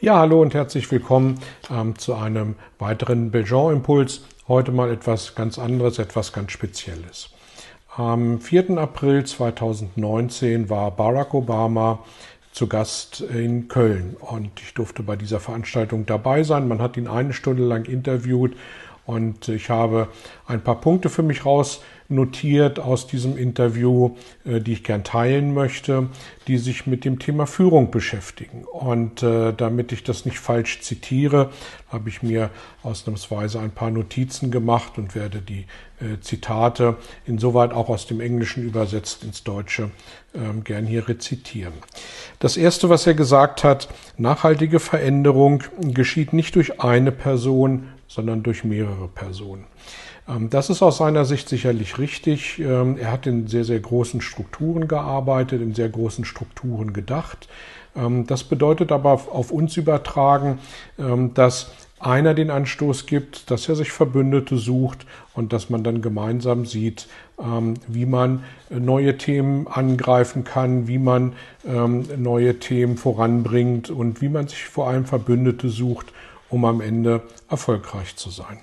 Ja, hallo und herzlich willkommen ähm, zu einem weiteren Belgian-Impuls. Heute mal etwas ganz anderes, etwas ganz Spezielles. Am 4. April 2019 war Barack Obama zu Gast in Köln und ich durfte bei dieser Veranstaltung dabei sein. Man hat ihn eine Stunde lang interviewt und ich habe ein paar Punkte für mich raus notiert aus diesem Interview, äh, die ich gern teilen möchte, die sich mit dem Thema Führung beschäftigen. Und äh, damit ich das nicht falsch zitiere, habe ich mir ausnahmsweise ein paar Notizen gemacht und werde die äh, Zitate insoweit auch aus dem Englischen übersetzt ins Deutsche ähm, gern hier rezitieren. Das erste, was er gesagt hat, nachhaltige Veränderung geschieht nicht durch eine Person, sondern durch mehrere Personen. Ähm, das ist aus seiner Sicht sicherlich richtig. Ähm, er hat in sehr, sehr großen Strukturen gearbeitet, in sehr großen Strukturen gedacht. Ähm, das bedeutet aber auf uns übertragen, dass einer den Anstoß gibt, dass er sich Verbündete sucht und dass man dann gemeinsam sieht, wie man neue Themen angreifen kann, wie man neue Themen voranbringt und wie man sich vor allem Verbündete sucht, um am Ende erfolgreich zu sein.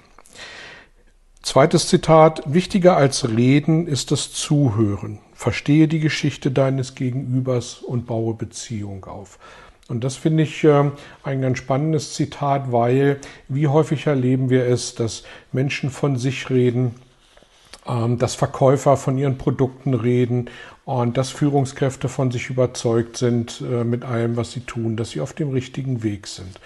Zweites Zitat, wichtiger als Reden ist das Zuhören. Verstehe die Geschichte deines Gegenübers und baue Beziehung auf. Und das finde ich äh, ein ganz spannendes Zitat, weil wie häufig erleben wir es, dass Menschen von sich reden, ähm, dass Verkäufer von ihren Produkten reden und dass Führungskräfte von sich überzeugt sind äh, mit allem, was sie tun, dass sie auf dem richtigen Weg sind.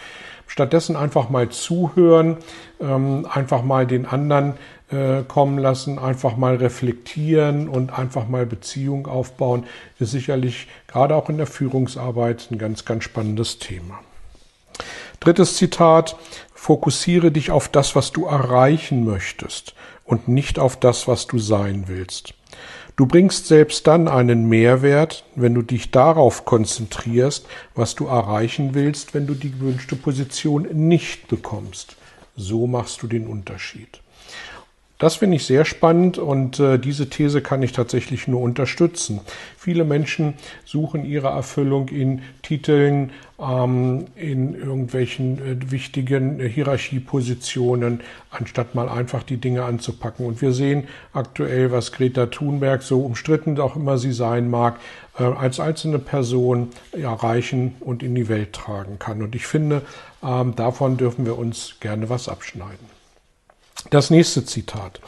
Stattdessen einfach mal zuhören, ähm, einfach mal den anderen äh, kommen lassen, einfach mal reflektieren und einfach mal Beziehung aufbauen, ist sicherlich gerade auch in der Führungsarbeit ein ganz, ganz spannendes Thema. Drittes Zitat, fokussiere dich auf das, was du erreichen möchtest und nicht auf das, was du sein willst. Du bringst selbst dann einen Mehrwert, wenn du dich darauf konzentrierst, was du erreichen willst, wenn du die gewünschte Position nicht bekommst. So machst du den Unterschied. Das finde ich sehr spannend und äh, diese These kann ich tatsächlich nur unterstützen. Viele Menschen suchen ihre Erfüllung in Titeln, ähm, in irgendwelchen äh, wichtigen äh, Hierarchiepositionen, anstatt mal einfach die Dinge anzupacken. Und wir sehen aktuell, was Greta Thunberg, so umstritten auch immer sie sein mag, äh, als einzelne Person erreichen und in die Welt tragen kann. Und ich finde, ähm, davon dürfen wir uns gerne was abschneiden. Das nächste Zitat.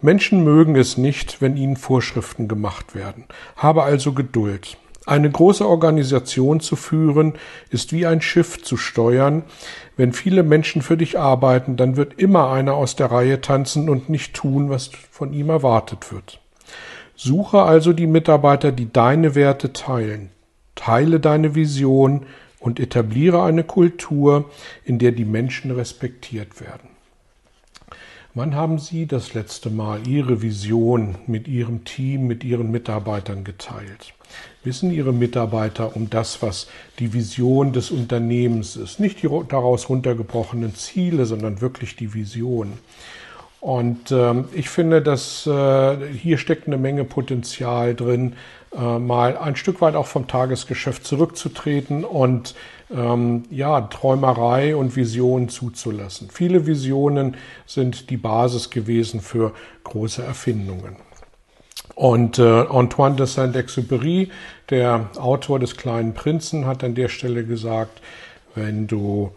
Menschen mögen es nicht, wenn ihnen Vorschriften gemacht werden. Habe also Geduld. Eine große Organisation zu führen, ist wie ein Schiff zu steuern. Wenn viele Menschen für dich arbeiten, dann wird immer einer aus der Reihe tanzen und nicht tun, was von ihm erwartet wird. Suche also die Mitarbeiter, die deine Werte teilen. Teile deine Vision und etabliere eine Kultur, in der die Menschen respektiert werden. Wann haben Sie das letzte Mal Ihre Vision mit Ihrem Team, mit Ihren Mitarbeitern geteilt? Wissen Ihre Mitarbeiter um das, was die Vision des Unternehmens ist? Nicht die daraus runtergebrochenen Ziele, sondern wirklich die Vision. Und äh, ich finde, dass äh, hier steckt eine Menge Potenzial drin, äh, mal ein Stück weit auch vom Tagesgeschäft zurückzutreten und ähm, ja, Träumerei und Visionen zuzulassen. Viele Visionen sind die Basis gewesen für große Erfindungen. Und äh, Antoine de Saint-Exupéry, der Autor des kleinen Prinzen, hat an der Stelle gesagt, wenn du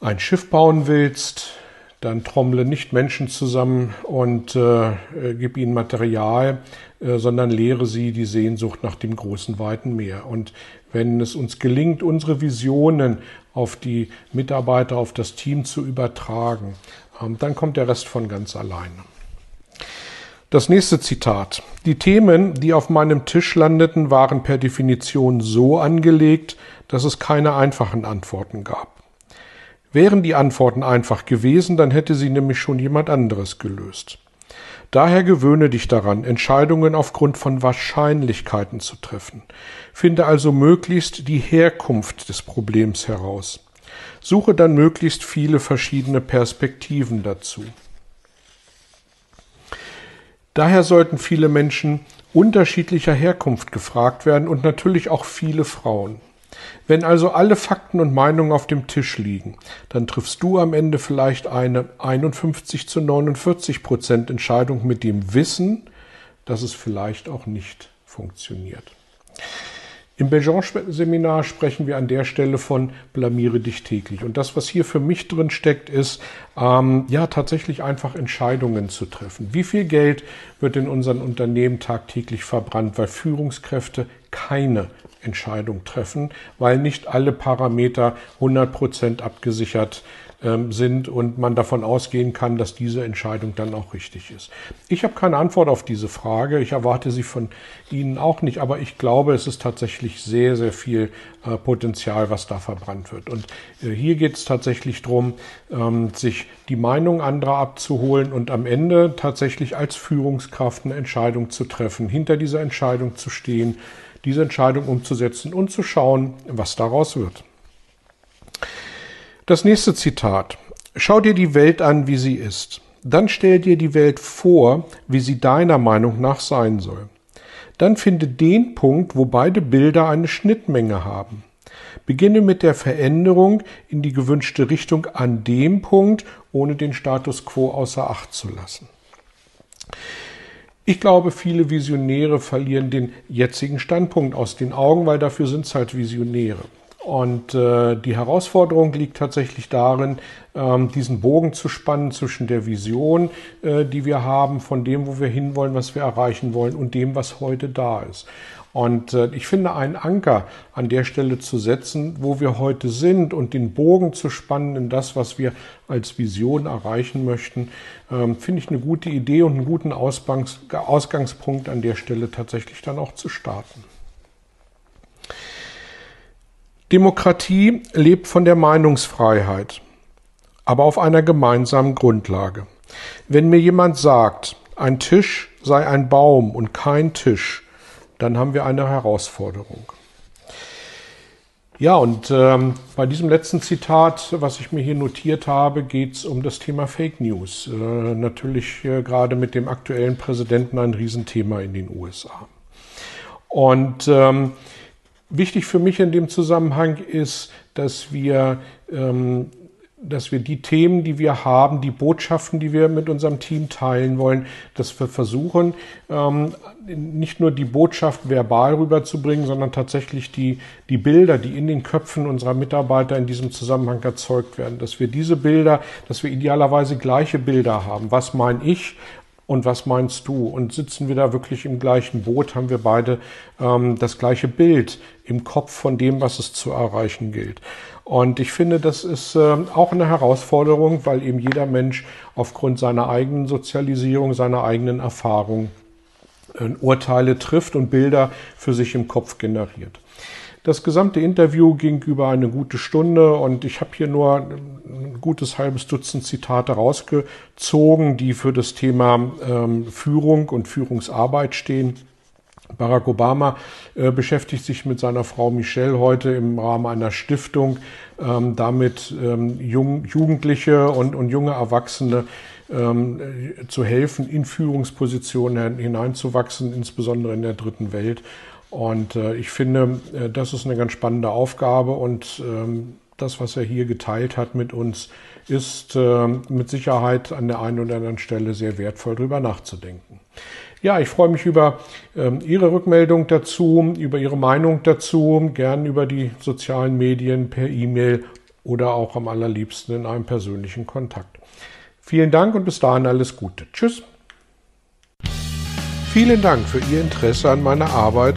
ein Schiff bauen willst, dann trommle nicht Menschen zusammen und äh, gib ihnen Material, äh, sondern lehre sie die Sehnsucht nach dem großen, weiten Meer. Und wenn es uns gelingt, unsere Visionen auf die Mitarbeiter, auf das Team zu übertragen, ähm, dann kommt der Rest von ganz alleine. Das nächste Zitat. Die Themen, die auf meinem Tisch landeten, waren per Definition so angelegt, dass es keine einfachen Antworten gab. Wären die Antworten einfach gewesen, dann hätte sie nämlich schon jemand anderes gelöst. Daher gewöhne dich daran, Entscheidungen aufgrund von Wahrscheinlichkeiten zu treffen. Finde also möglichst die Herkunft des Problems heraus. Suche dann möglichst viele verschiedene Perspektiven dazu. Daher sollten viele Menschen unterschiedlicher Herkunft gefragt werden und natürlich auch viele Frauen. Wenn also alle Fakten und Meinungen auf dem Tisch liegen, dann triffst du am Ende vielleicht eine 51 zu 49 Prozent Entscheidung mit dem Wissen, dass es vielleicht auch nicht funktioniert. Im Belgian-Seminar sprechen wir an der Stelle von blamiere dich täglich. Und das, was hier für mich drin steckt, ist, ähm, ja, tatsächlich einfach Entscheidungen zu treffen. Wie viel Geld wird in unseren Unternehmen tagtäglich verbrannt, weil Führungskräfte keine Entscheidung treffen, weil nicht alle Parameter 100 Prozent abgesichert ähm, sind und man davon ausgehen kann, dass diese Entscheidung dann auch richtig ist. Ich habe keine Antwort auf diese Frage. Ich erwarte sie von Ihnen auch nicht, aber ich glaube, es ist tatsächlich sehr, sehr viel äh, Potenzial, was da verbrannt wird. Und äh, hier geht es tatsächlich darum, ähm, sich die Meinung anderer abzuholen und am Ende tatsächlich als Führungskraft eine Entscheidung zu treffen, hinter dieser Entscheidung zu stehen, diese Entscheidung umzusetzen und zu schauen, was daraus wird. Das nächste Zitat. Schau dir die Welt an, wie sie ist. Dann stell dir die Welt vor, wie sie deiner Meinung nach sein soll. Dann finde den Punkt, wo beide Bilder eine Schnittmenge haben. Beginne mit der Veränderung in die gewünschte Richtung an dem Punkt, ohne den Status quo außer Acht zu lassen. Ich glaube, viele Visionäre verlieren den jetzigen Standpunkt aus den Augen, weil dafür sind es halt Visionäre. Und äh, die Herausforderung liegt tatsächlich darin, ähm, diesen Bogen zu spannen zwischen der Vision, äh, die wir haben, von dem, wo wir hinwollen, was wir erreichen wollen und dem, was heute da ist. Und äh, ich finde, einen Anker an der Stelle zu setzen, wo wir heute sind und den Bogen zu spannen in das, was wir als Vision erreichen möchten, ähm, finde ich eine gute Idee und einen guten Ausgangs Ausgangspunkt an der Stelle tatsächlich dann auch zu starten. Demokratie lebt von der Meinungsfreiheit, aber auf einer gemeinsamen Grundlage. Wenn mir jemand sagt, ein Tisch sei ein Baum und kein Tisch, dann haben wir eine Herausforderung. Ja, und ähm, bei diesem letzten Zitat, was ich mir hier notiert habe, geht es um das Thema Fake News. Äh, natürlich äh, gerade mit dem aktuellen Präsidenten ein Riesenthema in den USA. Und ähm, Wichtig für mich in dem Zusammenhang ist, dass wir, ähm, dass wir die Themen, die wir haben, die Botschaften, die wir mit unserem Team teilen wollen, dass wir versuchen, ähm, nicht nur die Botschaft verbal rüberzubringen, sondern tatsächlich die, die Bilder, die in den Köpfen unserer Mitarbeiter in diesem Zusammenhang erzeugt werden, dass wir diese Bilder, dass wir idealerweise gleiche Bilder haben. Was meine ich? Und was meinst du? Und sitzen wir da wirklich im gleichen Boot? Haben wir beide ähm, das gleiche Bild im Kopf von dem, was es zu erreichen gilt? Und ich finde, das ist äh, auch eine Herausforderung, weil eben jeder Mensch aufgrund seiner eigenen Sozialisierung, seiner eigenen Erfahrung äh, Urteile trifft und Bilder für sich im Kopf generiert. Das gesamte Interview ging über eine gute Stunde und ich habe hier nur ein gutes halbes Dutzend Zitate rausgezogen, die für das Thema ähm, Führung und Führungsarbeit stehen. Barack Obama äh, beschäftigt sich mit seiner Frau Michelle heute im Rahmen einer Stiftung ähm, damit, ähm, jung, Jugendliche und, und junge Erwachsene ähm, zu helfen, in Führungspositionen hineinzuwachsen, insbesondere in der dritten Welt. Und äh, ich finde, äh, das ist eine ganz spannende Aufgabe und ähm, das, was er hier geteilt hat mit uns, ist äh, mit Sicherheit an der einen oder anderen Stelle sehr wertvoll, darüber nachzudenken. Ja, ich freue mich über ähm, Ihre Rückmeldung dazu, über Ihre Meinung dazu, gern über die sozialen Medien, per E-Mail oder auch am allerliebsten in einem persönlichen Kontakt. Vielen Dank und bis dahin alles Gute. Tschüss. Vielen Dank für Ihr Interesse an meiner Arbeit